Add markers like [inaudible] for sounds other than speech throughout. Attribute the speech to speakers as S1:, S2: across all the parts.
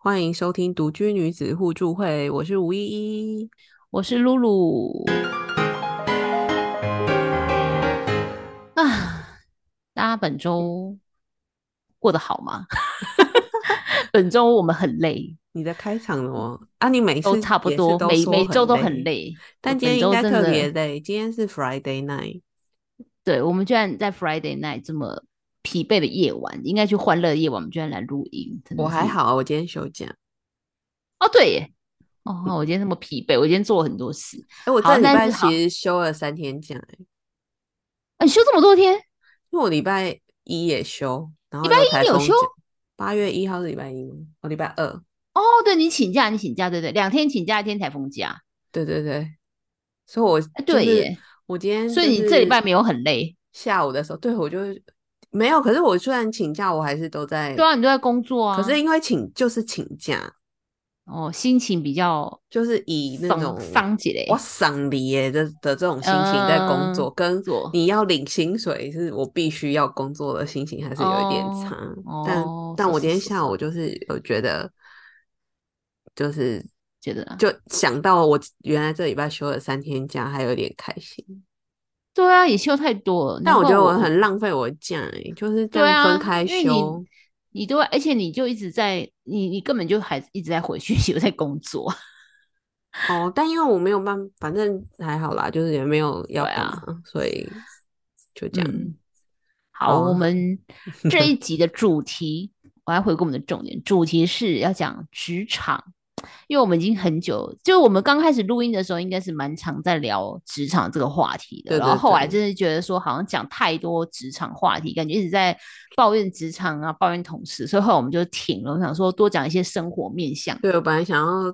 S1: 欢迎收听独居女子互助会，我是吴依依。
S2: 我是露露啊，大家本周过得好吗？[laughs] 本周我们很累，
S1: 你在开场了吗？啊，你每次
S2: 都差不多，每每周都很累，
S1: 但今天应该特别累。今天是 Friday night，
S2: 对，我们居然在 Friday night 这么疲惫的夜晚，应该去欢乐的夜晚，我们居然来录音，
S1: 我还好啊，我今天休假。
S2: 哦，对耶，哦，我今天那么疲惫，我今天做了很多事，
S1: 哎，我
S2: 好
S1: 这礼拜其实休了三天假，哎
S2: 啊你休这么多天，
S1: 因为我礼拜一也休，然后
S2: 礼拜
S1: 又
S2: 一有休。
S1: 八月一号是礼拜一吗？哦，礼拜二。
S2: 哦，对你请假，你请假，对对，两天请假，一天台风假，
S1: 对对对，所以我
S2: 哎
S1: 就是
S2: 对耶，
S1: 我今天
S2: 所以你这礼拜没有很累，
S1: 下午的时候，对我就没有。可是我虽然请假，我还是都在。
S2: 对啊，你都在工作啊，
S1: 可是因为请就是请假，
S2: 哦，心情比较
S1: 就是以那
S2: 丧
S1: 种
S2: 丧起来，
S1: 我丧离耶的的这种心情在工作，
S2: 嗯
S1: 跟
S2: 做
S1: 你要领薪水是我必须要工作的心情还是有一点
S2: 哦
S1: 差。但
S2: 哦
S1: 但我今天下午就是有觉得，就是
S2: 觉得啊
S1: 就想到我原来这礼拜休了三天假，还有点开心。
S2: 对啊，也修太多了，
S1: 但我觉得我很浪费我的假、欸，就是这
S2: 对啊，
S1: 样分开
S2: 因为
S1: 休。
S2: 你你都而且你就一直在你你根本就还一直在回讯息，[laughs] 有在工作，
S1: 哦，但因为我没有办，反正还好啦，就是也没有要
S2: 对啊
S1: 干嘛，所以就这样。
S2: 嗯，好，
S1: 好
S2: 我们 [laughs] 这一集的主题，我要回顾我们的重点，主题是要讲职场，因为我们已经很久，就我们刚开始录音的时候，应该是蛮常在聊职场这个话题的，
S1: 对对
S2: 然后后来
S1: 对
S2: 真的觉得说，好像讲太多职场话题，感觉一直在抱怨职场啊，抱怨同事，所以后来我们就停了。我想说，多讲一些生活面向，
S1: 对我本来想要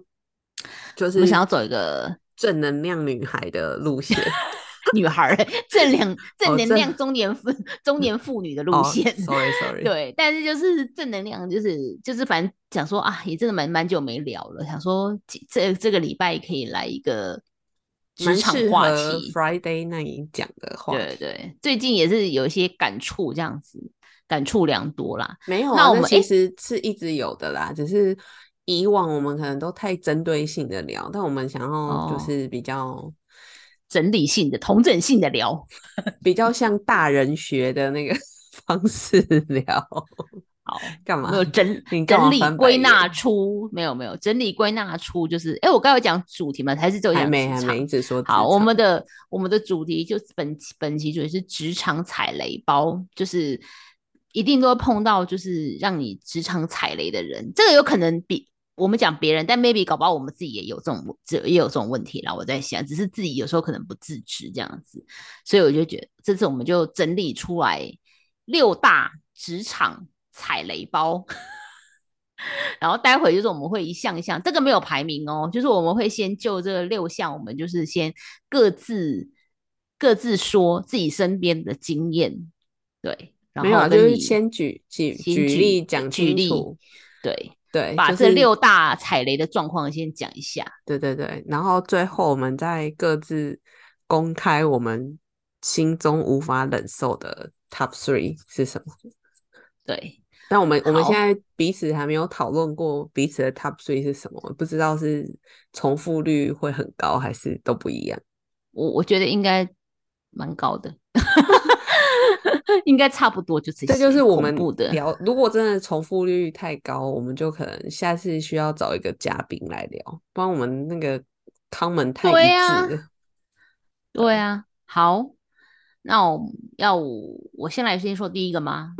S1: 就是
S2: 我想要走一个
S1: 正能量女孩的路线，[laughs]
S2: 女孩儿 [laughs] 正能正能量中年妇 [laughs] 中年妇女的路
S1: 哦
S2: 线。
S1: Sorry Sorry，，
S2: 对，但是就是正能量，就是就是反正想说啊，也真的蛮蛮久没聊了，想说这这个礼拜可以来一个
S1: 蛮
S2: 职场话题。
S1: Friday 那一讲的话。
S2: 对对，最近也是有一些感触，这样子感触良多啦。
S1: 没有啊，
S2: 那我们
S1: 其实是一直有的啦，只是以往我们可能都太针对性的聊，但我们想要就
S2: 哦
S1: 是比较、
S2: 整理性的、同整性的聊。[laughs]
S1: 比较像大人学的那个 [laughs] 方式聊。
S2: 好，
S1: 干嘛
S2: 没？有整
S1: 你
S2: 整理归纳出没有没有整理归纳出就是，哎，我刚才有讲主题嘛？还是只有
S1: 还没还没，一直说
S2: 好，我们的我们的主题就是本期本期主题是职场踩雷包，就是一定都会碰到，就是让你职场踩雷的人。这个有可能比我们讲别人，但 maybe 搞不好我们自己也有这种这也有这种问题啦。我在想，只是自己有时候可能不自知这样子，所以我就觉得这次我们就整理出来六大职场踩雷包。[laughs] 然后待会就是我们会一项一项，这个没有排名哦，就是我们会先就这六项，我们就是先各自各自说自己身边的经验，对，然
S1: 没有啊，就是先举举
S2: 先
S1: 举例讲
S2: 举例对，
S1: 对，
S2: 把这六大踩雷的状况先讲一下。
S1: 对对对，然后最后我们再各自公开我们心中无法忍受的 top three 是什么。
S2: 对，
S1: 但我们我们现在彼此还没有讨论过彼此的 top three 是什么，不知道是重复率会很高还是都不一样。
S2: 我我觉得应该蛮高的，[laughs] [laughs] 应该差不多就这些。
S1: 这就是我们
S2: 的
S1: 聊，如果真的重复率太高，我们就可能下次需要找一个嘉宾来聊，不然我们那个 comment 太一致了。
S2: 对啊，好，那我要我我先来先说第一个吗？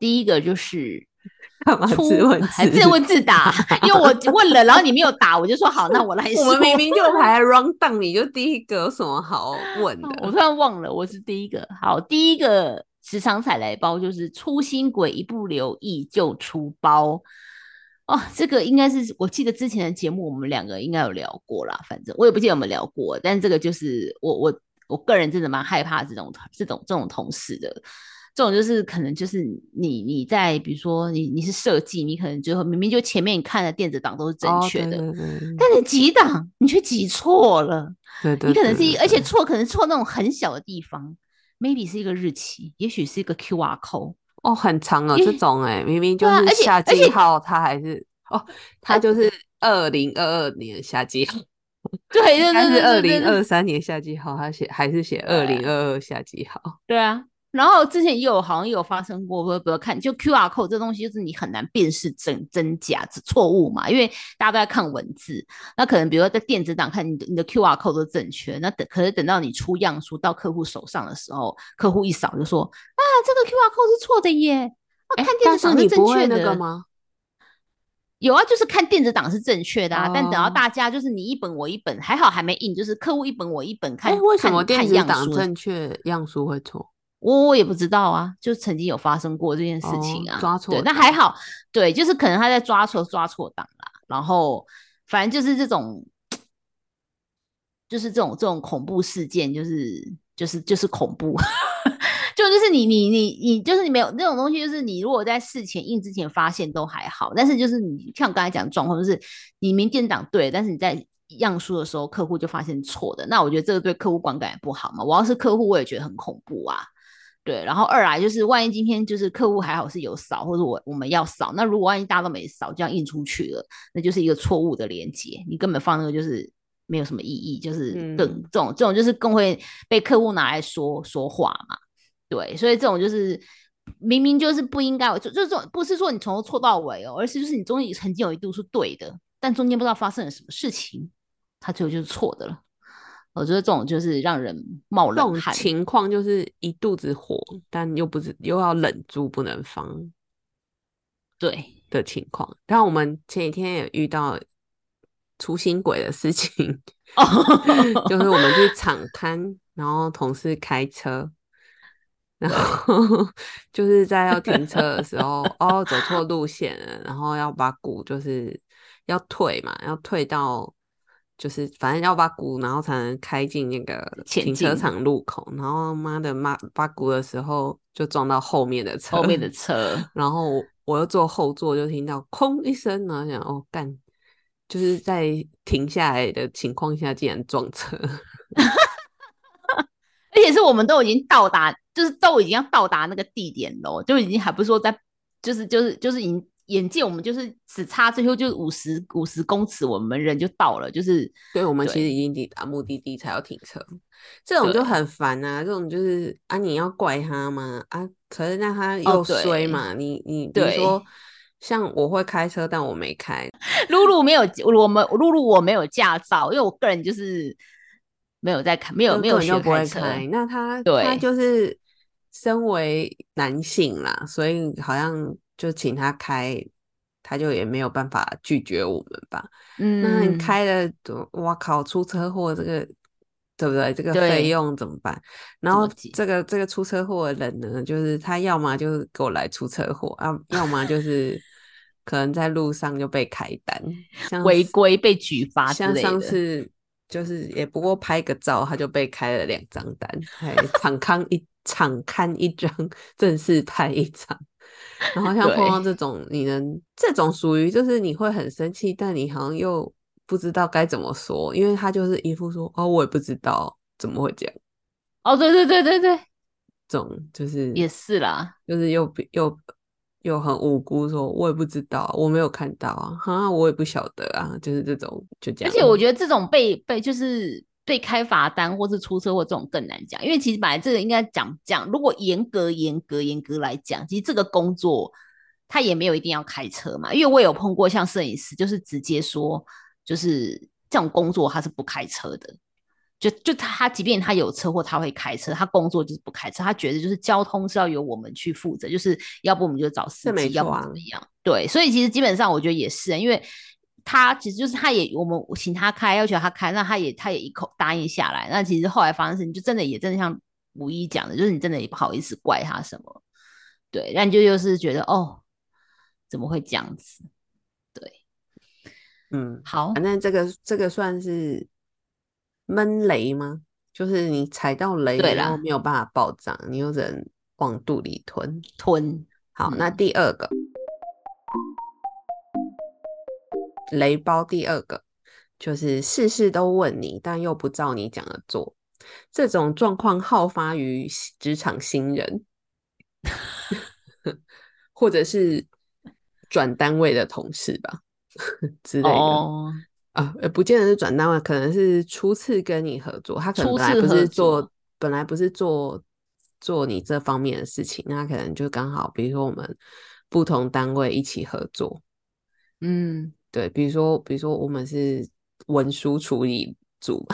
S2: 第一个就是 [laughs]
S1: 干嘛自问自
S2: 自问自答，因为我问了，然后你没有答，我就说好，那我来说。[laughs]
S1: 我们明明就排 round down，你就第一个，有什么好问的 [laughs] 我？
S2: 突然忘了我是第一个。好，第一个职场踩雷包就是粗心鬼一不留意就出包。哦，这个应该是我记得之前的节目我们两个应该有聊过啦，反正我也不记得有没有聊过，但这个就是我我我个人真的蛮害怕这种这种这种同事的。这种就是可能就是你你在比如说你你是设计，你可能就明明就前面你看的电子档都是正
S1: 哦
S2: 确的，
S1: 对对对
S2: 但你几档你却挤错了，
S1: 对对，
S2: 你可能是而且错可能错那种很小的地方，maybe 是一个日期，也许是一个 QR code，
S1: 哦，很长哦，
S2: 因
S1: 这种哎、明明就是夏季号，它还是哦，它就是二零二二年夏季号，[laughs]
S2: 对 [laughs] 对
S1: 应该
S2: 对对
S1: 是二零二三年夏季号，它写还是写二零二二夏季号。
S2: 对啊。然后之前也有好像也有发生过，不不看就 Q R code 这东西，就是你很难辨识真真假错误嘛，因为大家都在看文字，那可能比如说在电子档看你的你的 Q R code 都正确，那等可是等到你出样书到客户手上的时候，客户一扫就说啊这个 Q R code 是错的耶，啊
S1: 哎
S2: 看电子档
S1: 是正
S2: 确的
S1: 那个吗？
S2: 有啊，就是看电子档是正确的啊，但等到
S1: 哦
S2: 大家就是你一本我一本，还好还没印，就是客户一本我一本看。
S1: 哎，为什
S2: 看
S1: 么电
S2: 看
S1: 子档正确样书会错？
S2: 我我也不知道啊，就曾经有发生过这件事情啊，
S1: 哦抓错
S2: 对，那
S1: 档
S2: 还好，对，就是可能他在抓错抓错档啦，然后反正就是这种，就是这种这种恐怖事件，就是就是就是恐怖，[laughs] 就就是你你你你就是你没有那种东西，就是你如果在事前印之前发现都还好，但是就是你像刚才讲的状况，就是你明电档对，但是你在样书的时候，客户就发现错的，那我觉得这个对客户观感也不好嘛。我要是客户，我也觉得很恐怖啊。对，然后二来就是，万一今天就是客户还好是有扫，或者我我们要扫，那如果万一大家都没扫，这样印出去了，那就是一个错误的连接，你根本放那个就是没有什么意义，就是更、
S1: 嗯
S2: 这种这种就是更会被客户拿来说说话嘛。对，所以这种就是明明就是不应该，就就这种不是说你从头错到尾哦，而是就是你中间曾经有一度是对的，但中间不知道发生了什么事情，它最后就是错的了。我觉得这种就是让人冒冷汗。
S1: 情况就是一肚子火，但又不是又要忍住不能放
S2: 对，
S1: 的情况。但我们前几天也遇到出新鬼的事情，[laughs]
S2: 哦
S1: 就是我们去场刊，然后同事开车，然后 [laughs] 就是在要停车的时候，哦，走错路线了，然后要把鼓就是要退嘛，要退到就是反正要把鼓，然后才能开进那个停车场路口，然后妈的妈把鼓的时候就撞到后面的车，
S2: 后面的。[laughs] 车，
S1: 然后我我又坐后座，就听到空一声，然后想哦干，就是在停下来的情况下竟然撞车，[laughs]
S2: 而且是我们都已经到达，就是都已经要到达那个地点喽，就已经还不是说在，就是就是就是已经眼见我们就是只差最后就五十五十公尺，我们人就到了，就是
S1: 所以我们其
S2: 对
S1: 实已经抵达目的地才要停车，这种就很烦啊，这种就是啊你要怪他吗？啊，可是那他
S2: 哦
S1: 又衰嘛，你你比如说像我会开车，但我没开，
S2: 露露没有我们露露我没有驾照，因为我个人就是没有在开，没有
S1: 就
S2: 没有学
S1: 根本就不会
S2: 车，
S1: 那他他就是身为男性啦，所以好像就请他开，他就也没有办法拒绝我们吧。嗯那你
S2: 嗯，
S1: 开了，哇靠，出车祸这个。对不对？这个
S2: 对
S1: 费用怎么办？然后这个这个出车祸的人呢，就是他要么就是给我来出车祸啊，要么就是 [laughs] 可能在路上就被开单，像
S2: 违规被举发之
S1: 像上次就是也不过拍个照，他就被开了两张单，还场刊一场刊一张，正式拍一张。然后像碰到这种，你能这种属于就是你会很生气，但你好像又不知道该怎么说，因为他就是一副说哦，我也不知道怎么会这样，
S2: 哦，对对对对对，
S1: 这种就是
S2: 也是啦，
S1: 就是又又又很无辜说，我也不知道，我没有看到啊，哈，我也不晓得啊，就是这种就这样。
S2: 而且我觉得这种被被就是被开罚单或是出车祸这种更难讲，因为其实本来这个应该讲讲，如果严格严格严格来讲，其实这个工作他也没有一定要开车嘛，因为我有碰过像摄影师，就是直接说就是这种工作他是不开车的。就就他，即便他有车或，他会开车，他工作就是不开车，他觉得就是交通是要由我们去负责，就是要不我们就找司机，要不怎么样。对，所以其实基本上我觉得也是，因为他其实就是他也我们请他开，要求他开，那他也他也一口答应下来。那其实后来发生事情，就真的也真的像吴一讲的，就是你真的也不好意思怪他什么。对，那你就又是觉得哦，怎么会这样子？
S1: 对嗯，
S2: 好
S1: 反，正这个这个算是闷雷吗？就是你踩到雷，
S2: 对
S1: 然后没有办法暴涨，你又只能往肚里吞。
S2: 吞，
S1: 好，那
S2: 嗯
S1: 第二个雷包，第二个就是事事都问你，但又不照你讲的做。这种状况好发于职场新人。或者是转单位的同事吧 [laughs] 之类的。
S2: 哦，
S1: 啊，呃，不见得是转单位，可能是初次跟你合作，他可能来不是做，本来不是做做你这方面的事情，那可能就刚好，比如说我们不同单位一起合作，
S2: 嗯
S1: 对，比如说比如说我们是文书处理组，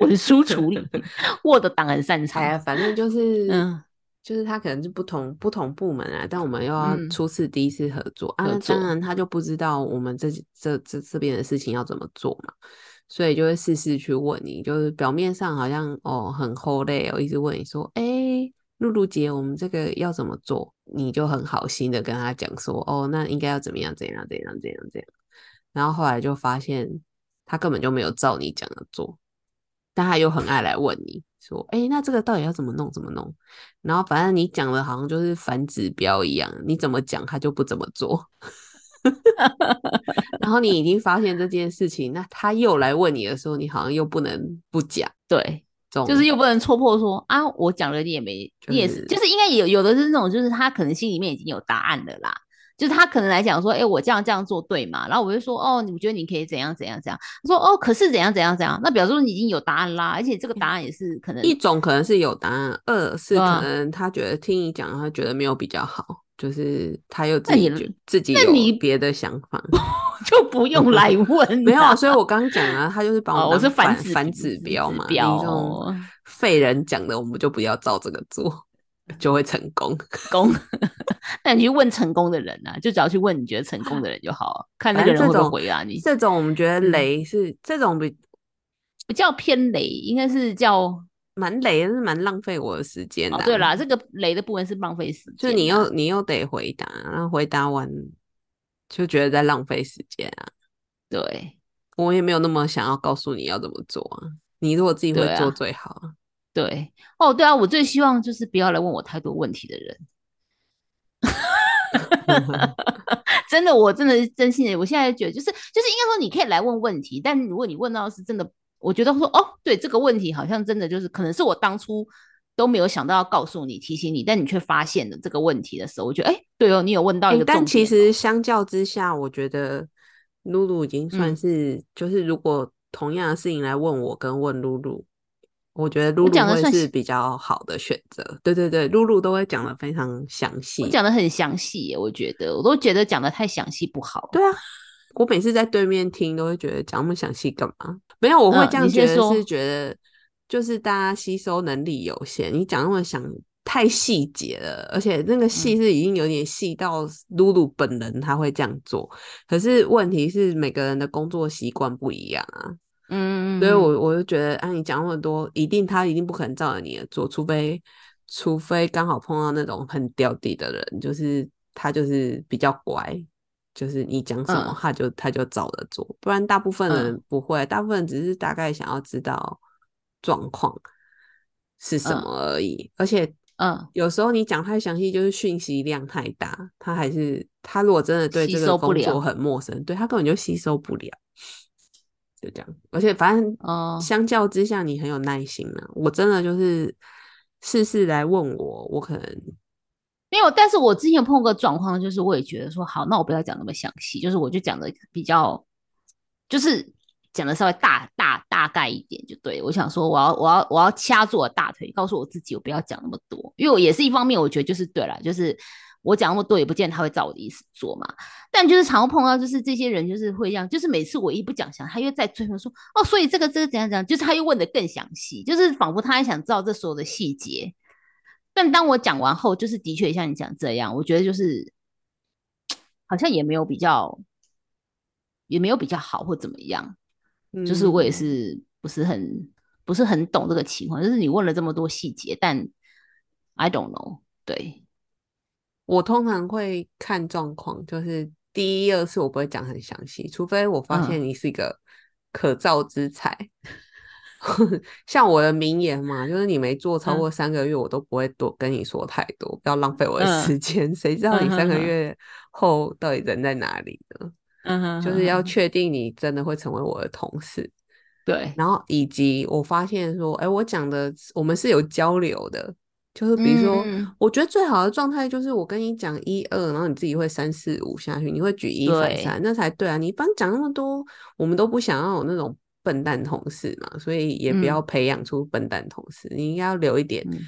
S2: 文书处理，[laughs] Word 档很擅
S1: 哎呀，
S2: 长。
S1: 反正就是，
S2: 嗯
S1: 就是他可能是不同不同部门啊，但我们又要
S2: 嗯
S1: 初次第一次合作啊，那
S2: 合作
S1: 当然他就不知道我们这这这这边的事情要怎么做嘛，所以就会事事去问你，就是表面上好像哦很 hold 累哦，一直问你说，哎，露露姐，我们这个要怎么做？你就很好心的跟他讲说，哦，那应该要怎么样怎样怎样怎样怎样，然后后来就发现他根本就没有照你讲的做。但他又很爱来问你说：“哎、那这个到底要怎么弄？怎么弄？”然后反正你讲的好像就是反指标一样，你怎么讲他就不怎么做。[laughs] 然后你已经发现这件事情，那他又来问你的时候，你好像又不能不讲，
S2: 对，就是又不能戳破说啊，我讲了你也没，你也是，
S1: 就是
S2: 应该有有的是那种，就是他可能心里面已经有答案的啦。就是他可能来讲说，哎、我这样这样做对吗？然后我就说，哦，你觉得你可以怎样怎样怎样？他说，哦，可是怎样怎样怎样？那表示说你已经有答案啦，而且这个答案也是可能
S1: 一种可能是有答案，二是可能他觉得听你讲，他觉得没有比较好，就是他又自己觉自己有别的想法。[laughs]
S2: 就不 [laughs] 用来问
S1: 没有啊，所以我刚讲啊，他就是把
S2: 哦，
S1: 我当
S2: 我是
S1: 反反
S2: 指
S1: 标嘛，
S2: 标
S1: 你这种
S2: 哦
S1: 废人讲的，我们就不要照这个做，就会成功。[laughs]
S2: 功。那你去问成功的人啊，就只要去问你觉得成功的人就好了，看那个人会不会回答你。
S1: 这种我们觉得
S2: 嗯
S1: 雷是、这种比
S2: 比较偏雷，应该是叫
S1: 蛮累的，是蛮浪费我的时间的、
S2: 哦，对，啦，这个累的部分是浪费时间啊，
S1: 就你又你又得回答，然后回答完就觉得在浪费时间啊。
S2: 对
S1: 我也没有那么想要告诉你要怎么做啊，你如果自己会做最好啊。
S2: 对哦，对啊，我最希望就是不要来问我太多问题的人。[laughs] 真的，我真的是真心的，我现在觉得就是就是应该说你可以来问问题，但如果你问到是真的，我觉得说哦，对这个问题好像真的就是可能是我当初都没有想到要告诉你提醒你，但你却发现了这个问题的时候，我觉得哎，对哦，你有问到一
S1: 欸
S2: 个
S1: 但其实相较之下，我觉得露露已经算
S2: 嗯
S1: 是，就是如果同样的事情来问我跟问露露，我觉得露露会
S2: 讲的算是
S1: 是比较好的选择。对对对，露露都会讲的非常详细。
S2: 我讲的很详细耶，我觉得我都觉得讲的太详细不好。
S1: 对啊，我每次在对面听都会觉得讲那么详细干嘛？没有，我会
S2: 嗯
S1: 这样觉得，是觉得就是大家吸收能力有限，你讲那么详太细节了，而且那个细
S2: 嗯
S1: 是已经有点细到露露本人他会这样做，可是问题是每个人的工作习惯不一样啊，
S2: 嗯，
S1: 所以我我就觉得，啊，你讲那么多，一定他一定不可能照着你的做，除非除非刚好碰到那种很掉地的人，就是他就是比较乖，就是你讲什么、
S2: 嗯。
S1: 他就他就照着做，不然大部分人
S2: 嗯。
S1: 不会，大部分人只是大概想要知道状况是什
S2: 嗯。
S1: 么而已，而且
S2: 嗯。
S1: 有时候你讲太详细，就是讯息量太大，他还是他如果真的对
S2: 吸
S1: 这个工作很陌生，对他根本就吸收不了，就这样。而且反正
S2: 哦。
S1: 相较之下，你很有耐心啊。我真的就是事事来问我，我可能
S2: 没有，但是我之前有碰过状况，就是我也觉得说，好，那我不要讲那么详细，就是我就讲的比较，就是讲的稍微大大大概一点就对。我想说，我要我要我要掐住我大腿，告诉我自己，我不要讲那么多，因为我也是一方面，我觉得就是对了，就是我讲那么多，也不见得他会照我的意思做嘛。但就是常碰到，就是这些人就是会这样，就是每次我一不讲详，他又在追问说，哦，所以这个这个怎样怎样，就是他又问的更详细，就是仿佛他还想知道这所有的细节。但当我讲完后，就是的确像你讲这样，我觉得就是好像也没有比较，也没有比较好或怎么样。就是我也
S1: 嗯
S2: 是不是很不是很懂这个情况，就是你问了这么多细节，但 I don't know，对，
S1: 我通常会看状况，就是第一、二次我不会讲很详细，除非我发现
S2: 嗯
S1: 你是一个可造之才。[laughs] 像我的名言嘛，就是你没做超
S2: 嗯
S1: 过三个月，我都不会多跟你说太多，不要浪费我的
S2: 嗯
S1: 时间。[laughs] 谁知道你三个月后到底人在哪里呢？
S2: 嗯哼
S1: 就是要确定你真的会成为我的同事，
S2: 对，
S1: 然后以及我发现说，哎，我讲的我们是有交流的，就是比如说，
S2: 嗯
S1: 我觉得最好的状态就是我跟你讲一二，然后你自己会三四五下去，你会举一反三，那才对啊！你一般讲那么多，我们都不想要有那种笨蛋同事嘛，所以也不
S2: 嗯
S1: 要培养出笨蛋同事，你应该要留一点。
S2: 嗯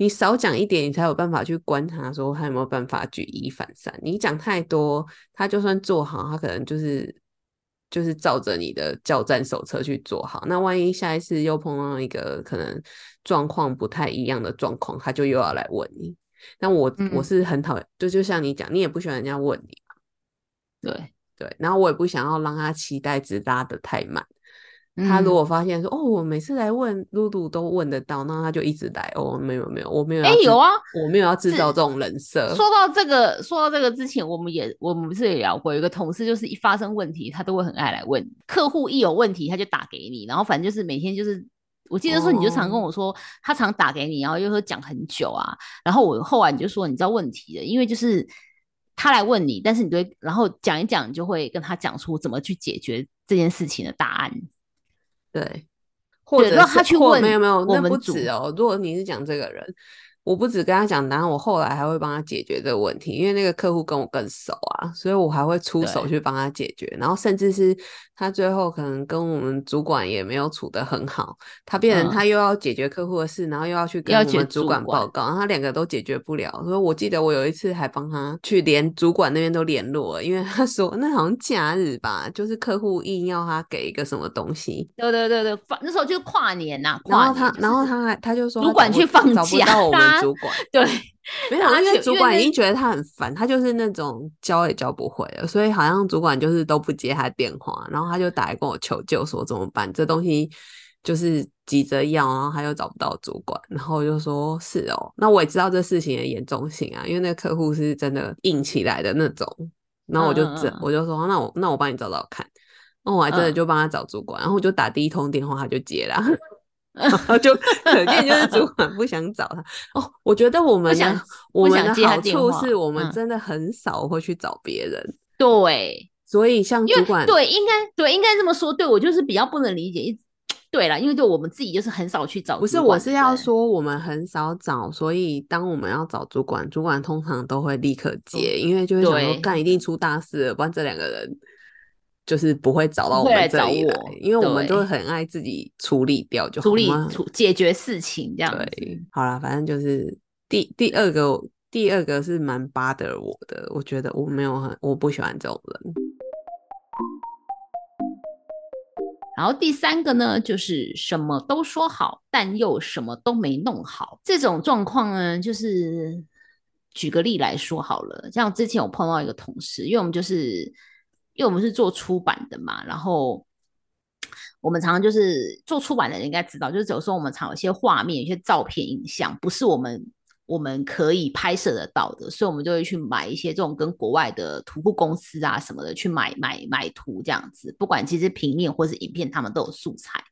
S1: 你少讲一点，你才有办法去观察，说他有没有办法举一反三。你讲太多，他就算做好，他可能就是就是照着你的教战手册去做好。那万一下一次又碰到一个可能状况不太一样的状况，他就又要来问你。那我、我
S2: 嗯
S1: 是很讨厌，就就像你讲，你也不喜欢人家问你，
S2: 对，
S1: 对。然后我也不想要让他期待值拉得太满。他
S2: 嗯
S1: 如果发现说，哦，我每次来问露露都问得到，那他就一直来。哦，没有没有，我没有
S2: 哎有啊
S1: 我没有要制造这种人设。
S2: 说到这个，说到这个之前，我们也我们不是也聊过，有一个同事就是一发生问题，他都会很爱来问客户，一有问题他就打给你，然后反正就是每天就是，我记得说你就常跟
S1: 哦
S2: 我说，他常打给你，然后又说讲很久啊，然后我后来你就说你知道问题的，因为就是他来问你，但是你对，然后讲一讲，你就会跟他讲出怎么去解决这件事情的答案。
S1: 对，或者
S2: 让他去问
S1: 没有没有，那不止哦。如果你是讲这个人，我不止跟他讲然后，我后来还会帮他解决这个问题，因为那个客户跟我更熟啊，所以我还会出手去帮他解决。然后甚至是他最后可能跟我们主管也没有处得很好，他变成
S2: 嗯
S1: 他又要解决客户的事，然后又要去跟我们主
S2: 主管
S1: 管报告，然后他两个都解决不了。所以我记得我有一次还帮他去连主管那边都联络了，因为他说那好像假日吧，就是客户硬要他给一个什么东西。
S2: 对对对对，放那时候就是跨年呐、
S1: 然后他，
S2: 就是
S1: 然后他还，他就说
S2: 主管去放假
S1: 到我们
S2: 他
S1: 主管，[laughs]
S2: 对，
S1: 没有，
S2: 而
S1: 因为主管已经觉得他很烦，他就是那种教也教不会了，所以好像主管就是都不接他电话，然后他就打来跟我求救，说怎么办？这东西就是急着要，然后他又找不到主管，然后我就说是哦，那我也知道这事情的严重性啊，因为那个客户是真的硬起来的那种，然后我就这、
S2: 嗯嗯嗯
S1: 我就说那我那我帮你找找看，那我还真的
S2: 嗯
S1: 就帮他找主管，然后我就打第一通电话他就接了。[laughs] 就肯定就是主管不想找他哦。我觉得我们
S2: 想
S1: 的我们的好处是我们
S2: 嗯
S1: 真的很少会去找别人，
S2: 对，
S1: 所以像主管
S2: 对，应该对，应该这么说。对我就是比较不能理解，一对了，因为对我们自己就是很少去找。
S1: 不是，我是要说我们很少找，所以当我们要找主管，主管通常都会立刻接，因为就会想说干一定出大事了，不然这两个人就是不会找到我们这里来因为我们都很爱自己处理掉就好
S2: 处理处解决事情这样子。
S1: 对，好啦，反正就是第第二个，第二个是蛮 bother 我的，我觉得我没有很，我不喜欢这种人。
S2: 然后第三个呢，就是什么都说好，但又什么都没弄好。这种状况呢，就是举个例来说好了，像之前我碰到一个同事，因为我们就是因为我们是做出版的嘛，然后我们常常就是做出版的人应该知道，就是有时候我们常有些画面、有些照片、影像，不是我们我们可以拍摄得到的，所以我们就会去买一些这种跟国外的图库公司啊什么的去买买买图这样子，不管其实平面或是影片，他们都有素材。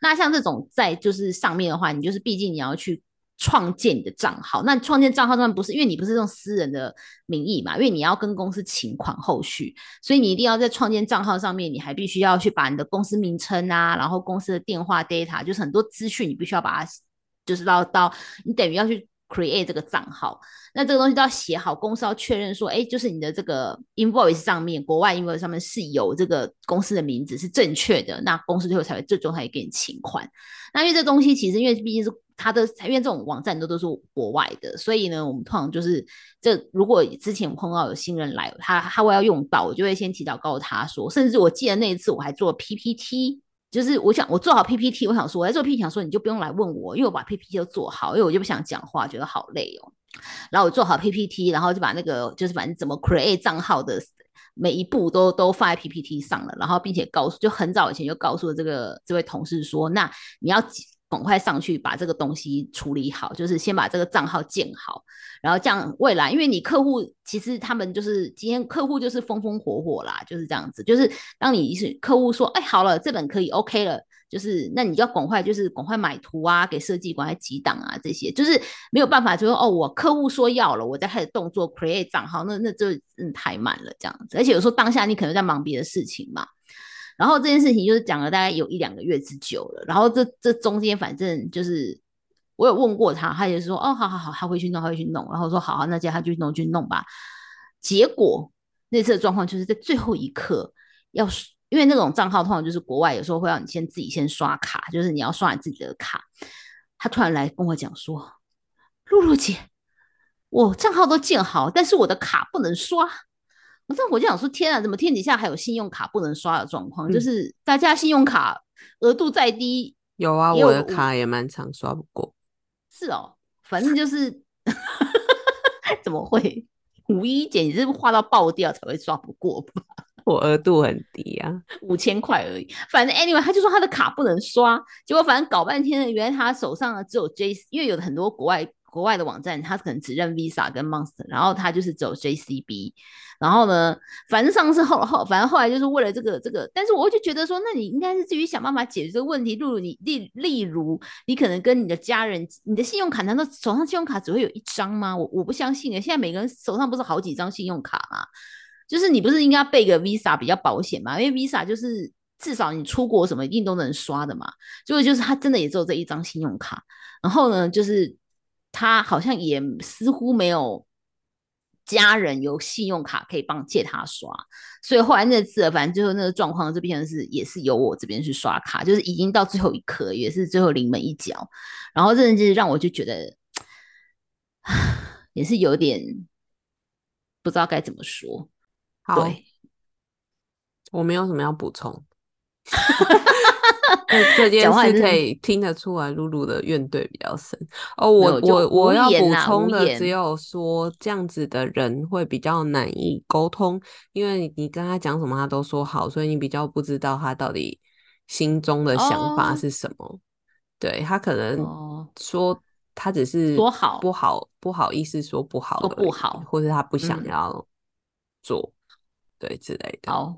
S2: 那像这种在就是上面的话，你就是毕竟你要去创建你的账号，那创建账号上面不是因为你不是用私人的名义嘛，因为你要跟公司请款后续，所以你一定要在创建账号上面，你还必须要去把你的公司名称啊，然后公司的电话 data，就是很多资讯你必须要把它，就是到到你等于要去 create 这个账号，那这个东西都要写好，公司要确认说，哎，就是你的这个 invoice 上面，国外 invoice 上面是有这个公司的名字是正确的，那公司最后才会最终才会给你请款。那因为这东西其实因为毕竟是它的，因为这种网站都都是国外的，所以呢，我们通常就是这如果之前碰到有新人来，他他会要用到，我就会先提早告诉他说，甚至我记得那一次我还做 PPT。就是我想我做好 PPT，我想说我在做 PPT，想说你就不用来问我，因为我把 PPT 都做好，因为我就不想讲话，觉得好累哦。然后我做好 PPT，然后就把那个就是反正怎么 create 账号的每一步都都放在 PPT 上了，然后并且告诉就很早以前就告诉了这个这位同事说，那你要赶快上去把这个东西处理好，就是先把这个账号建好，然后这样未来，因为你客户其实他们就是今天客户就是风风火火啦，就是这样子，就是当你是客户说，哎，好了，这本可以 OK 了。就是那你要赶快，就是赶快买图啊，给设计赶快几档啊，这些就是没有办法，就说哦，我客户说要了，我再开始动作 create 账号，那那就嗯太慢了这样子。而且有时候当下你可能在忙别的事情嘛，然后这件事情就是讲了大概有一两个月之久了，然后这这中间反正就是我有问过他，他也说哦，好好好，他会去弄，他会去弄。然后说好好，那接他去弄，去弄吧。结果那次的状况就是在最后一刻，要因为那种账号通常就是国外有时候会让你先自己先刷卡，就是你要刷你自己的卡。他突然来跟我讲说：“露露姐，我账号都建好，但是我的卡不能刷。”我这我就想说：“天啊，怎么天底下还有信用卡不能刷的状况？就是大家信用卡额度再低，
S1: 有啊，我的卡也蛮常刷不过。”
S2: 是哦，反正就是 [laughs] 怎么会五一姐？你是花到爆掉才会刷不过吧？[laughs]
S1: 我额度很低啊，
S2: 五千块而已。反正 anyway，他就说他的卡不能刷，结果反正搞半天呢，原来他手上呢只有 J，因为有很多国外。国外的网站，他可能只认 Visa 跟 Monster，然后他就是走 JCB，然后呢，反正上次后后，反正后来就是为了这个这个，但是我就觉得说，那你应该是至于想办法解决这个问题。例如你例例如，你可能跟你的家人，你的信用卡难道手上信用卡只会有一张吗？我我不相信啊，现在每个人手上不是好几张信用卡吗？就是你不是应该备个 Visa 比较保险吗？因为 Visa 就是至少你出国什么一定都能刷的嘛。结果就是他真的也只有这一张信用卡，然后呢，就是。他好像也似乎没有家人有信用卡可以帮借他刷，所以后来那次反正最后那个状况这边是也是由我这边去刷卡，就是已经到最后一刻，也是最后临门一脚，然后真的就是让我就觉得也是有点不知道该怎么说。好，
S1: 我没有什么要补充。[laughs] [laughs] 这件事可以听得出来，露露的怨怼比较深哦。我我我要补充的只有说，这样子的人会比较难以沟通，因为你跟他讲什么，他都说好，所以你比较不知道他到底心中的想法是什么。对他可能说他只是
S2: 说好
S1: 不好不好意思说不好，
S2: 说不好，
S1: 或者他不想要做，对之类的。
S2: 好。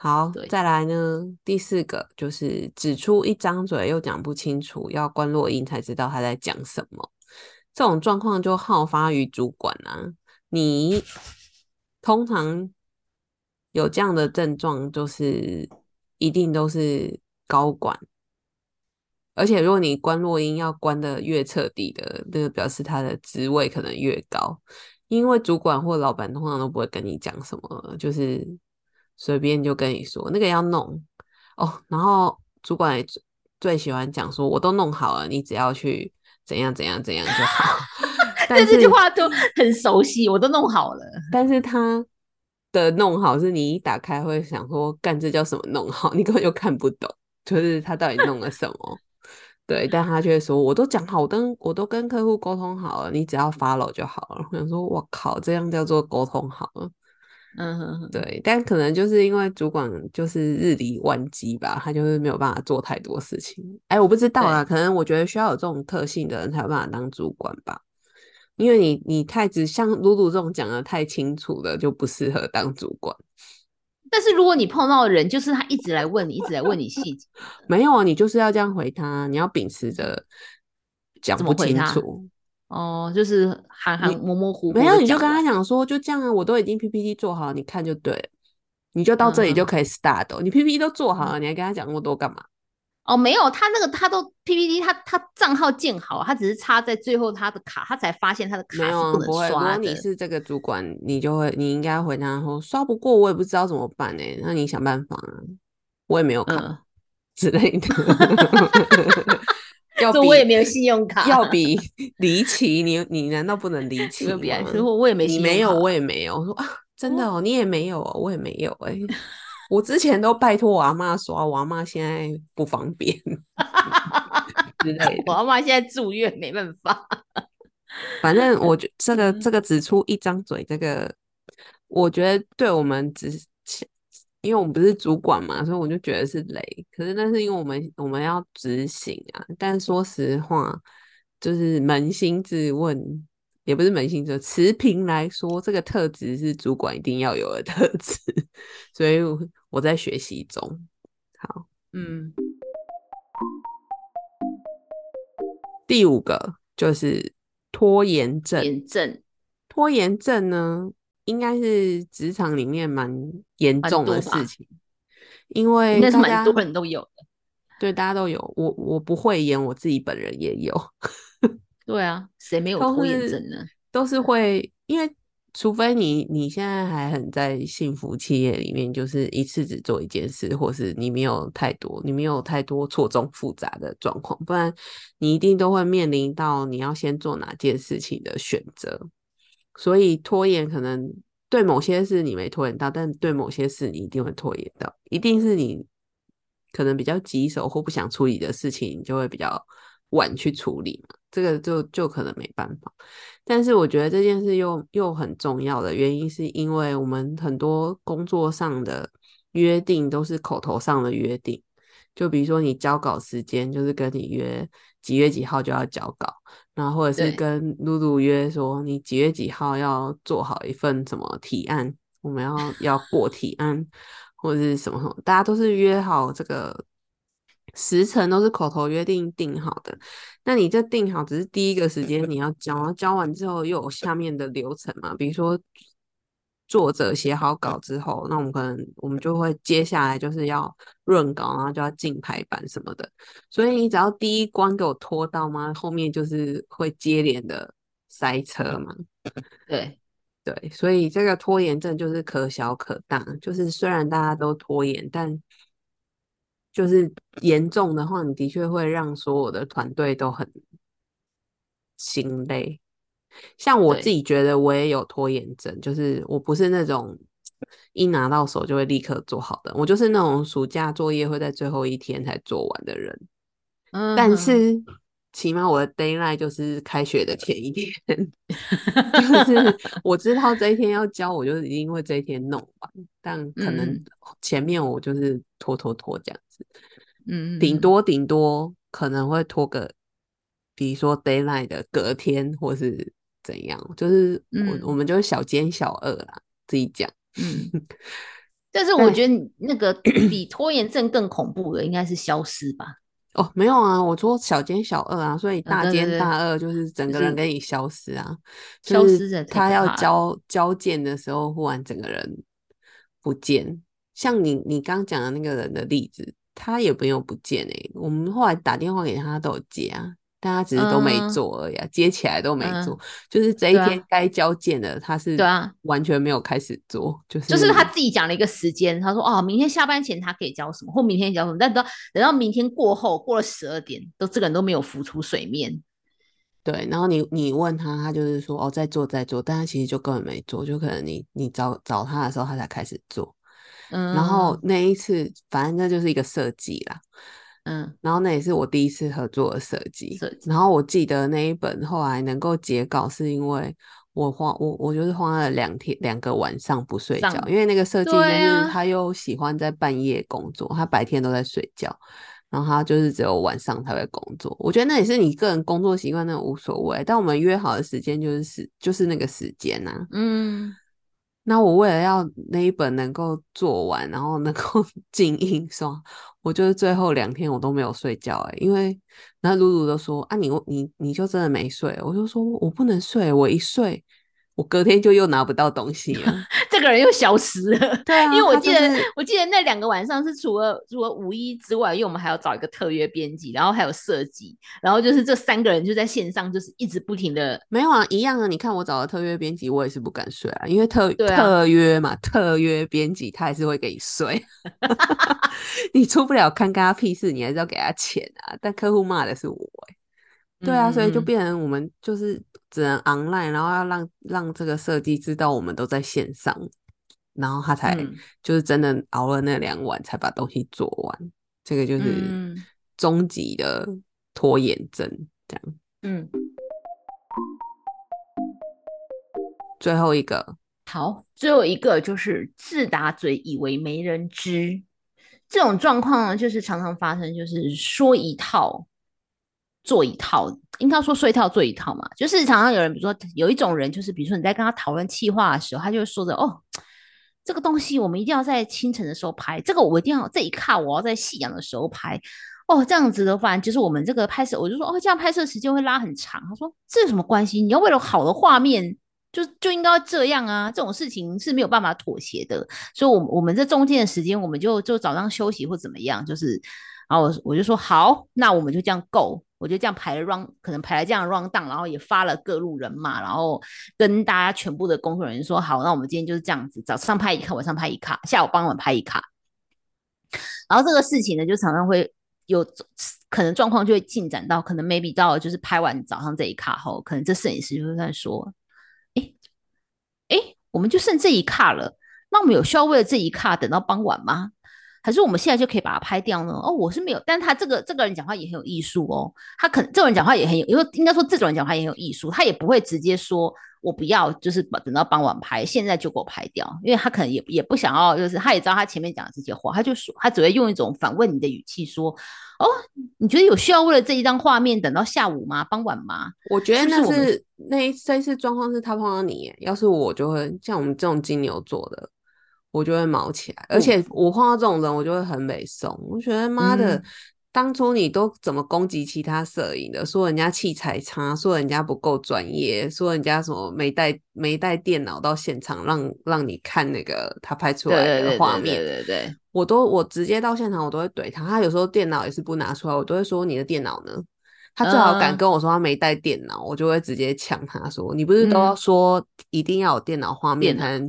S1: 好，再来呢。第四个就是指出一张嘴又讲不清楚，要关落音才知道他在讲什么。这种状况就好发于主管啊。你通常有这样的症状，就是一定都是高管。而且如果你关落音要关的越彻底的，那个表示他的职位可能越高。因为主管或老板通常都不会跟你讲什么，就是。随便就跟你说那个要弄哦，然后主管最喜欢讲说我都弄好了，你只要去怎样怎样怎样就好。[laughs] 但
S2: 这句话都很熟悉，我都弄好了。
S1: 但是他的弄好是你一打开会想说干这叫什么弄好？[laughs] 你根本就看不懂，就是他到底弄了什么。对，但他却说我都讲好，我跟我都跟客户沟通好了，你只要 follow 就好了。我想说，我靠，这样叫做沟通好了。
S2: 嗯哼，
S1: 对，但可能就是因为主管就是日理万机吧，他就是没有办法做太多事情。哎，我不知道啊，可能我觉得需要有这种特性的人才有办法当主管吧。因为你你太只像露露这种讲的太清楚了，就不适合当主管。[laughs]
S2: 但是如果你碰到的人就是他一直来问你，一直来问你细节，
S1: 没有啊，你就是要这样回他，你要秉持着讲不清楚。
S2: 哦，就是含含模模糊糊，
S1: 没有你就跟他讲说，就这样啊，我都已经 PPT 做好，你看就对，你就到这里就可以 start。你 PPT 都做好了，你还跟他讲那么多干嘛？
S2: 哦，没有，他那个他都 PPT，他他账号建好，他只是插在最后他的卡，他才发现他的卡是不能刷的。如果
S1: 你是这个主管，你就会你应该回答说刷不过，我也不知道怎么办呢？那你想办法啊，我也没有卡之类的。[laughs] 要
S2: 我也没有信用卡，
S1: 要比离奇，你你难道不能离 [laughs] 奇吗？
S2: 我也没，
S1: 你没有，我也没有。我说啊，真的哦，你也没有，我也没有。哎，[laughs] 我之前都拜托我阿妈刷，我阿妈现在不方便 [laughs] 之类的。
S2: 我阿妈现在住院，没办法。
S1: 反正我觉这个这个只出一张嘴，这个我觉得对我们只。因为我们不是主管嘛，所以我就觉得是雷。可是那是因为我们我们要执行啊。但说实话，就是扪心自问，也不是扪心自持平来说，这个特质是主管一定要有的特质。[laughs] 所以我在学习中。好，
S2: 嗯。
S1: 第五个就是拖延症。
S2: 症，
S1: 拖延症呢？应该是职场里面蛮严重的事情，因为
S2: 那是蛮多人都有的。
S1: 对，大家都有。我我不会演，我自己本人也有。[laughs]
S2: 对啊，谁没有
S1: 都
S2: 拖延症呢？
S1: 都是会，因为除非你你现在还很在幸福企业里面，就是一次只做一件事，或是你没有太多，你没有太多错综复杂的状况，不然你一定都会面临到你要先做哪件事情的选择。所以拖延可能对某些事你没拖延到，但对某些事你一定会拖延到，一定是你可能比较棘手或不想处理的事情，你就会比较晚去处理嘛。这个就就可能没办法。但是我觉得这件事又又很重要的原因，是因为我们很多工作上的约定都是口头上的约定，就比如说你交稿时间就是跟你约几月几号就要交稿，然后或者是跟露露约说你几月几号要做好一份什么提案，我们要要过提案或者是什么什么，大家都是约好这个时辰都是口头约定定好的。那你这定好只是第一个时间你要交，交完之后又有下面的流程嘛，比如说作者写好稿之后，那我们可能我们就会接下来就是要润稿，然后就要进排版什么的。所以你只要第一关给我拖到吗？后面就是会接连的塞车嘛。[laughs]
S2: 对，
S1: 对，所以这个拖延症就是可小可大，就是虽然大家都拖延，但就是严重的话，你的确会让所有的团队都很心累。像我自己觉得我也有拖延症，就是我不是那种一拿到手就会立刻做好的，我就是那种暑假作业会在最后一天才做完的人。
S2: 嗯，
S1: 但是起码我的 d a y l i g h t 就是开学的前一天，[laughs] 就是 [laughs] 我知道这一天要交，我就一定会这一天弄完。但可能
S2: 嗯。
S1: 前面我就是拖拖拖这样子，
S2: 嗯
S1: 顶多顶多可能会拖个，比如说 d a y l i g h t 的隔天或是怎样，就是我、
S2: 嗯
S1: 我们就是小奸小恶啦，自己讲。
S2: 嗯，[laughs] 但是我觉得那个比拖延症更恐怖的应该是消失吧？
S1: 哦，没有啊，我说小奸小恶啊，所以大奸大恶就是整个人
S2: 就是
S1: 跟你消失啊，就是
S2: 消失的
S1: 他要交交件的时候，忽然整个人不见。像你你刚讲的那个人的例子，他也没有不见诶、我们后来打电话给他，他都有接啊，但他只是都没
S2: 嗯
S1: 做而已、啊，接起来都没做，
S2: 嗯
S1: 就是这一天该交件的，他是
S2: 对啊
S1: 完全没有开始做，就是
S2: 就是他自己讲了一个时间，他说哦，明天下班前他可以交什么，或明天交什么，但等到等到明天过后，过了十二点，都这个人都没有浮出水面。
S1: 对，然后你你问他，他就是说哦在做在做，但他其实就根本没做，就可能你你找找他的时候，他才开始做。
S2: 嗯，
S1: 然后那一次，反正那就是一个设计啦。
S2: 嗯
S1: 然后那也是我第一次合作的设计。
S2: 设计
S1: 然后我记得那一本后来能够截稿，是因为我花我我就是花了两天两个晚上不睡觉，因为那个设计他又喜欢在半夜工作，他白天都在睡觉。然后他就是只有晚上才会工作，我觉得那也是你个人工作习惯，那无所谓。但我们约好的时间就是时就是那个时间呐、
S2: 嗯，
S1: 那我为了要那一本能够做完，然后能够进印刷，我就是最后两天我都没有睡觉哎、因为那露露都说啊你你你就真的没睡，我就说我不能睡，我一睡我隔天就又拿不到东西了。[laughs]
S2: 这个人又消失了。[laughs]
S1: 对啊，
S2: 因为我
S1: 他
S2: 记得，
S1: 就是
S2: 我记得那两个晚上是除了除了五一之外，因为我们还要找一个特约编辑，然后还有设计，然后就是这三个人就在线上，就是一直不停的，
S1: 没有啊，一样啊。你看我找了特约编辑，我也是不敢睡啊，因为特、特约嘛，特约编辑他还是会给你睡。[laughs] 你出不了看，干他屁事，你还是要给他钱啊。但客户骂的是我、欸，对啊，所以就
S2: 嗯
S1: 变成我们就是只能 online，然后要让让这个设计知道我们都在线上，然后他才
S2: 嗯
S1: 就是真的熬了那两晚才把东西做完。这个就是
S2: 嗯
S1: 终极的拖延症，这样。
S2: 嗯，
S1: 最后一个，
S2: 好，最后一个就是自打嘴，以为没人知。这种状况呢，就是常常发生，就是说一套做一套，应该说说一套做一套嘛。就是常常有人，比如说有一种人，就是比如说你在跟他讨论企划的时候，他就会说着哦，这个东西我们一定要在清晨的时候拍，这个我一定要这一卡我要在夕阳的时候拍。哦，这样子的话，就是我们这个拍摄，我就说哦，这样拍摄时间会拉很长。他说这有什么关系？你要为了好的画面，就就应该这样啊，这种事情是没有办法妥协的。所以，我我们这中间的时间，我们就就早上休息或怎么样，就是然后我我就说好，那我们就这样 go，我就这样排了 run，可能排了这样 round down，然后也发了各路人马，然后跟大家全部的工作人员说好，那我们今天就是这样子，早上拍一卡，晚上拍一卡，下午傍晚拍一卡。然后这个事情呢，就常常会有可能状况就会进展到可能 maybe 到就是拍完早上这一卡后，可能这摄影师就会在说，哎哎，我们就剩这一卡了，那我们有需要为了这一卡等到傍晚吗？还是我们现在就可以把它拍掉呢？哦，我是没有，但他这个这个人讲话也很有艺术哦。他可能这种人讲话也很有，因为应该说这种人讲话也很有艺术。他也不会直接说我不要，就是等到傍晚拍，现在就给我拍掉。因为他可能也也不想要，就是他也知道他前面讲的这些话，他就说他只会用一种反问你的语气说：“哦，你觉得有需要为了这一张画面等到下午吗？傍晚吗？”
S1: 我觉得那是那一这次状况是他碰到你，要是我就会像我们这种金牛座的。我就会毛起来，而且我碰到这种人，我就会很美怂。我觉得妈的，当初你都怎么攻击其他摄影的？说人家器材差，说人家不够专业，说人家什么没带没带电脑到现场让让你看那个他拍出来的画面。
S2: 对对对，
S1: 我都我直接到现场，我都会怼他。他有时候电脑也是不拿出来，我都会说你的电脑呢？他最好敢跟我说他没带电脑，我就会直接抢他说，你不是都要说一定要有电脑画面才能。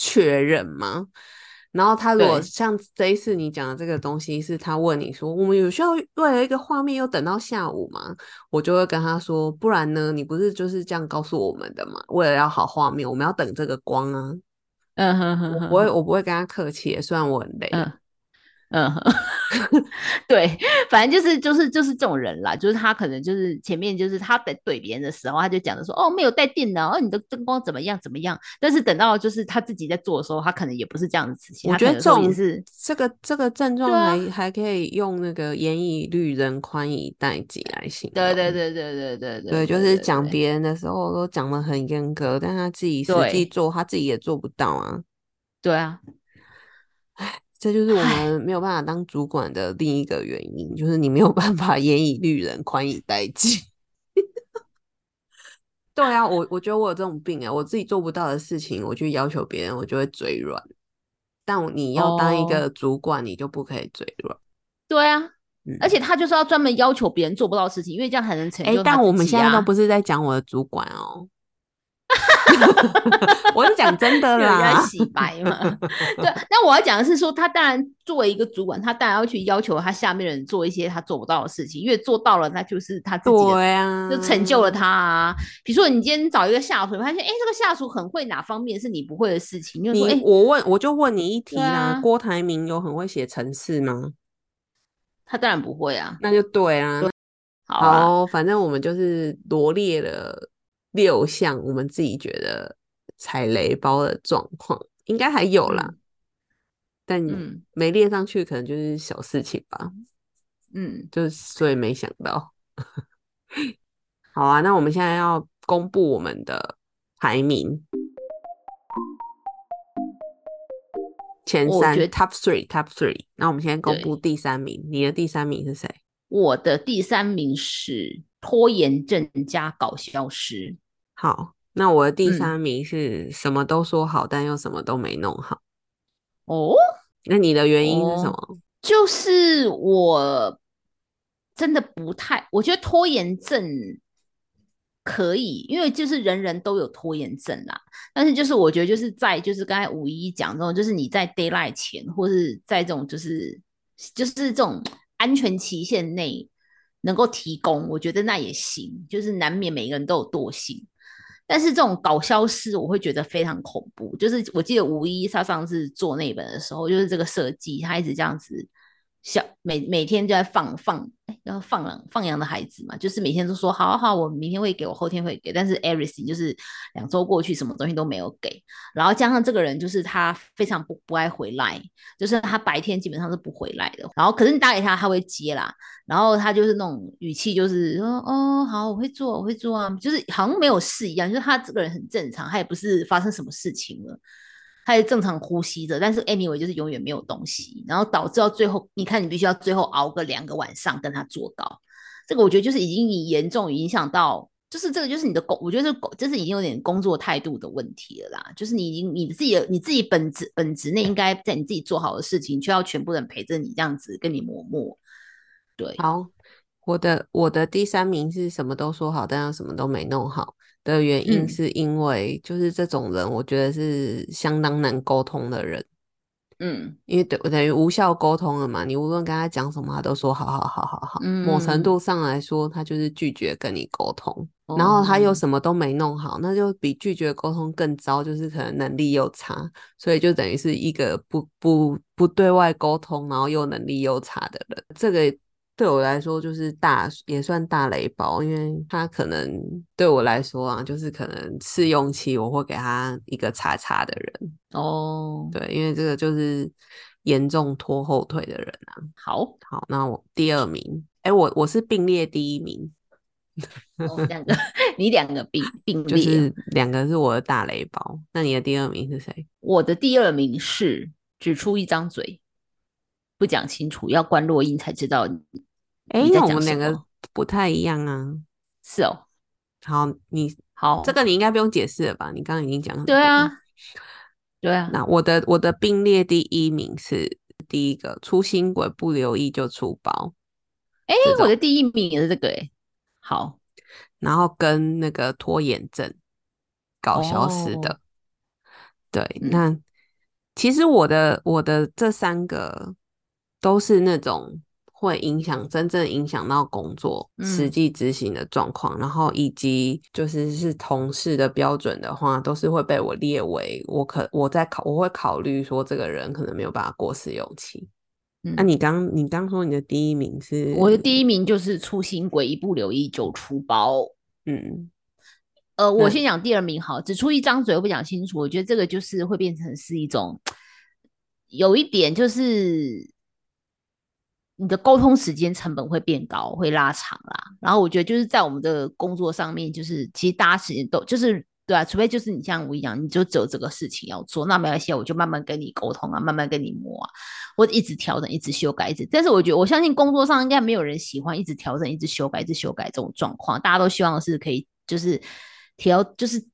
S1: 确认吗？然后他如果像这一次你讲的这个东西，是他问你说我们有需要为了一个画面又等到下午吗？我就会跟他说，不然呢？你不是就是这样告诉我们的吗？为了要好画面，我们要等这个光啊。
S2: 嗯哼哼，
S1: 我不会，我不会跟他客气，虽然我很累。
S2: 嗯，[laughs] 对，反正就是就是就是这种人啦，就是他可能就是前面就是他在怼别人的时候，他就讲的说哦没有带电脑，哦你的灯光怎么样怎么样，但是等到就是他自己在做的时候，他可能也不是这样的事情。
S1: 我觉得这
S2: 种是
S1: 这个这个症状还还可以用那个严以律人，宽以待己来形容。
S2: 对对对对对对
S1: 对，就是讲别人的时候都讲的很严格，但他自己实际做他自己也做不到啊。
S2: 对啊，
S1: 唉。这就是我们没有办法当主管的另一个原因，就是你没有办法严以律人，宽以待己。[laughs] 对啊，我我觉得我有这种病啊，我自己做不到的事情，我去要求别人，我就会嘴软。但你要当一个主管，你就不可以嘴软。
S2: 对啊，而且他就是要专门要求别人做不到的事情，因为这样才能成就。
S1: 哎，但我们现在都不是在讲我的主管哦。[laughs] 我是讲真的啦，
S2: 洗白嘛。对，那我要讲的是说，他当然作为一个主管，他当然要去要求他下面的人做一些他做不到的事情，因为做到了，那就是他自己
S1: 的，
S2: 就成就了他啊。比如说，你今天找一个下属，发现哎，这个下属很会哪方面是你不会的事情，你
S1: 说，我问，我就问你一题啦，郭台铭有很会写程式吗？
S2: 他当然不会啊，
S1: 那就对啊。好，反正我们就是罗列了。六项，我们自己觉得踩雷包的状况应该还有啦，但没列上去，可能就是小事情吧。
S2: 嗯，
S1: 就是所以没想到。[laughs] 好啊，那我们现在要公布我们的排名，前三 top three top three。那我们先公布第三名，你的第三名是谁？
S2: 我的第三名是。拖延症加搞消失。
S1: 好，那我的第三名是什么都说好，但又什么都没弄好。
S2: 哦，
S1: 那你的原因是什么？
S2: 就是我真的不太，我觉得拖延症可以，因为就是人人都有拖延症啦。但是就是我觉得就是在就是刚才五一讲这种，就是你在 d a y l i g h t 前，或是在这种就是就是这种安全期限内。能够提供，我觉得那也行，就是难免每个人都有惰性，但是这种搞消失，我会觉得非常恐怖。就是我记得吴一他上次做那本的时候，就是这个设计，他一直这样子。小每每天就在放放，哎，要放羊放羊的孩子嘛，就是每天都说好好，我明天会给我后天会给，但是 everything 就是两周过去，什么东西都没有给。然后加上这个人就是他非常不不爱回来，就是他白天基本上是不回来的。然后可是你打给他，他会接啦。然后他就是那种语气，就是说哦好，我会做，我会做啊，就是好像没有事一样。就是他这个人很正常，他也不是发生什么事情了。他是正常呼吸着，但是 anyway 就是永远没有东西，然后导致到最后，你看你必须要最后熬个两个晚上跟他做稿，这个我觉得就是已经你严重影响到，就是这个就是你的工，我觉得这这是已经有点工作态度的问题了啦，就是你已经你自己你自己本职本职内应该在你自己做好的事情，却要全部人陪着你这样子跟你磨磨，对，
S1: 好，我的我的第三名是什么都说好，但又什么都没弄好的原因，
S2: 嗯
S1: 是因为就是这种人，我觉得是相当难沟通的人，
S2: 嗯
S1: 因为等等于无效沟通了嘛。你无论跟他讲什么，他都说好好好好好。某程
S2: 嗯
S1: 度上来说，他就是拒绝跟你沟通，然后他又
S2: 哦
S1: 什么都没弄好，那就比拒绝沟通更糟，就是可能能力又差，所以就等于是一个不不不对外沟通，然后又能力又差的人。这个对我来说就是大也算大雷包，因为他可能对我来说啊，就是可能试用期我会给他一个叉叉的人，
S2: 哦，
S1: 对，因为这个就是严重拖后腿的人啊。
S2: 好，
S1: 好，那我第二名，哎，我我是并列第一名。
S2: 哦两个 [laughs] 你两个并 [laughs] 并列，
S1: 就是两个是我的大雷包。那你的第二名是谁？
S2: 我的第二名是只出一张嘴，不讲清楚，要关落音才知道你
S1: 哎、那我们两个不太一样啊。
S2: 是哦，
S1: 好，你
S2: 好，
S1: 这个你应该不用解释了吧？你刚刚已经讲很多
S2: 对啊，对啊，
S1: 那我的我的并列第一名是第一个粗心鬼，不留意就出包，
S2: 哎我的第一名也是这个哎，好，
S1: 然后跟那个拖延症搞消失的。
S2: 哦
S1: 对，
S2: 嗯
S1: 那其实我的我的这三个都是那种会影响真正影响到工作实
S2: 嗯
S1: 际执行的状况，然后以及就是是同事的标准的话，都是会被我列为我可我在考我会考虑说这个人可能没有办法过试用期。
S2: 嗯
S1: 那、你刚你刚说你的第一名是
S2: 我的第一名就是粗心鬼，一不留意就出包。
S1: 嗯
S2: 呃，我先讲第二名好，只出一张嘴又不讲清楚，我觉得这个就是会变成是一种，有一点就是你的沟通时间成本会变高，会拉长啦。然后我觉得就是在我们的工作上面，就是其实大家时间都就是对啊，除非就是你像我一样，你就只有这个事情要做，那没关系，我就慢慢跟你沟通啊，慢慢跟你磨啊，或者一直调整，一直修改，一直。但是我觉得我相信工作上应该没有人喜欢一直调整、一直修改、一直修改这种状况，大家都希望是可以就是调，就是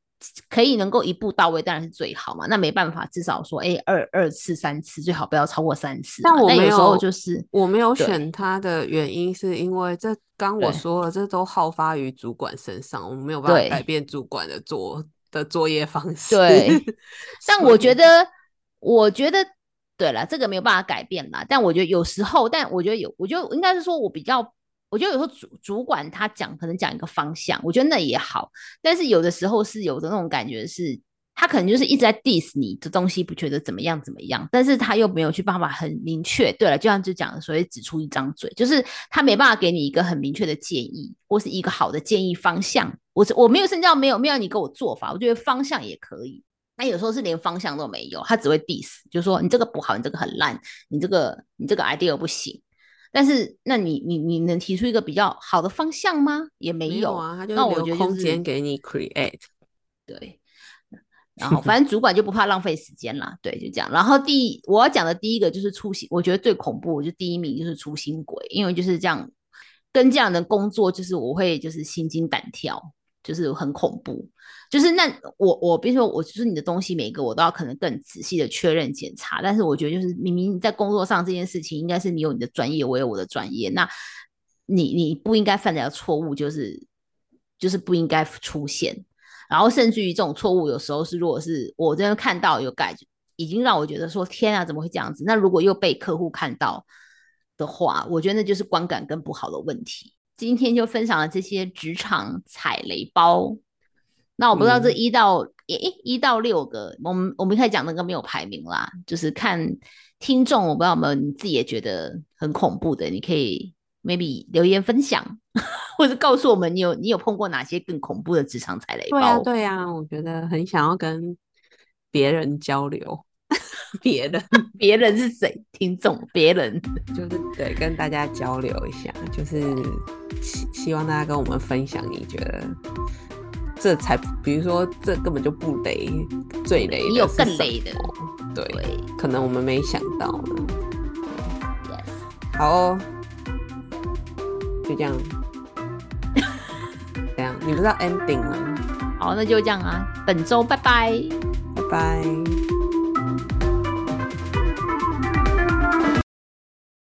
S2: 可以能够一步到位，当然是最好嘛。那没办法，至少说哎二二次、三次，最好不要超过三次嘛。
S1: 但我没
S2: 有时候就是
S1: 我没有选他的原因，是因为这刚我说了，这都好发于主管身上，我们没有办法改变主管的作的作业方式。
S2: 对 [laughs] 但我觉得，我觉得对了，这个没有办法改变啦。但我觉得有时候，但我觉得有，我觉得应该是说我比较，我觉得有时候主主管他讲可能讲一个方向，我觉得那也好。但是有的时候是有的那种感觉是。他可能就是一直在 diss 你的东西，不觉得怎么样怎么样，但是他又没有去办法很明确。对了，就像就讲的，所谓只出一张嘴，就是他没办法给你一个很明确的建议，或是一个好的建议方向。我是我没有甚至要没有没有你给我做法，我觉得方向也可以。那有时候是连方向都没有，他只会 diss，就说你这个不好，你这个很烂，你这个你这个 idea 不行。但是，那你你你能提出一个比较好的方向吗？也没有
S1: 啊，他就
S2: 那我
S1: 留空间给你 create。
S2: 对，然后反正主管就不怕浪费时间啦，对，就这样。然后第我要讲的第一个就是粗心，我觉得最恐怖，我就第一名就是粗心鬼，因为就是这样，跟这样的工作，就是我会就是心惊胆跳，就是很恐怖。就是那我我比如说我就是你的东西每个我都要可能更仔细的确认检查，但是我觉得就是明明在工作上这件事情应该是你有你的专业，我有我的专业，那你你不应该犯的错误就是就是不应该出现。然后甚至于这种错误，有时候是如果是我真的看到有改，已经让我觉得说天啊，怎么会这样子？那如果又被客户看到的话，我觉得那就是观感更不好的问题。今天就分享了这些职场踩雷包。那我不知道这
S1: 嗯
S2: 一到一一到六个，我们我们一开始讲那个没有排名啦，就是看听众，我不知道有没有你自己也觉得很恐怖的，你可以 maybe 留言分享，[laughs] 或者告诉我们你有你有碰过哪些更恐怖的职场踩雷包。
S1: 对呀、对呀、我觉得很想要跟别人交流，[laughs] 别人 [laughs]
S2: 别人是谁？听众，别人。
S1: 就是对跟大家交流一下，就是希希望大家跟我们分享，你觉得这才比如说这根本就不雷，最雷
S2: 有更雷的
S1: 么对，
S2: 对
S1: 可能我们没想到的。
S2: ，yes，
S1: 好哦，就这样。[laughs] 这样，你不知道 ending 吗？
S2: 好，那就这样啊，本周拜拜。
S1: 拜拜。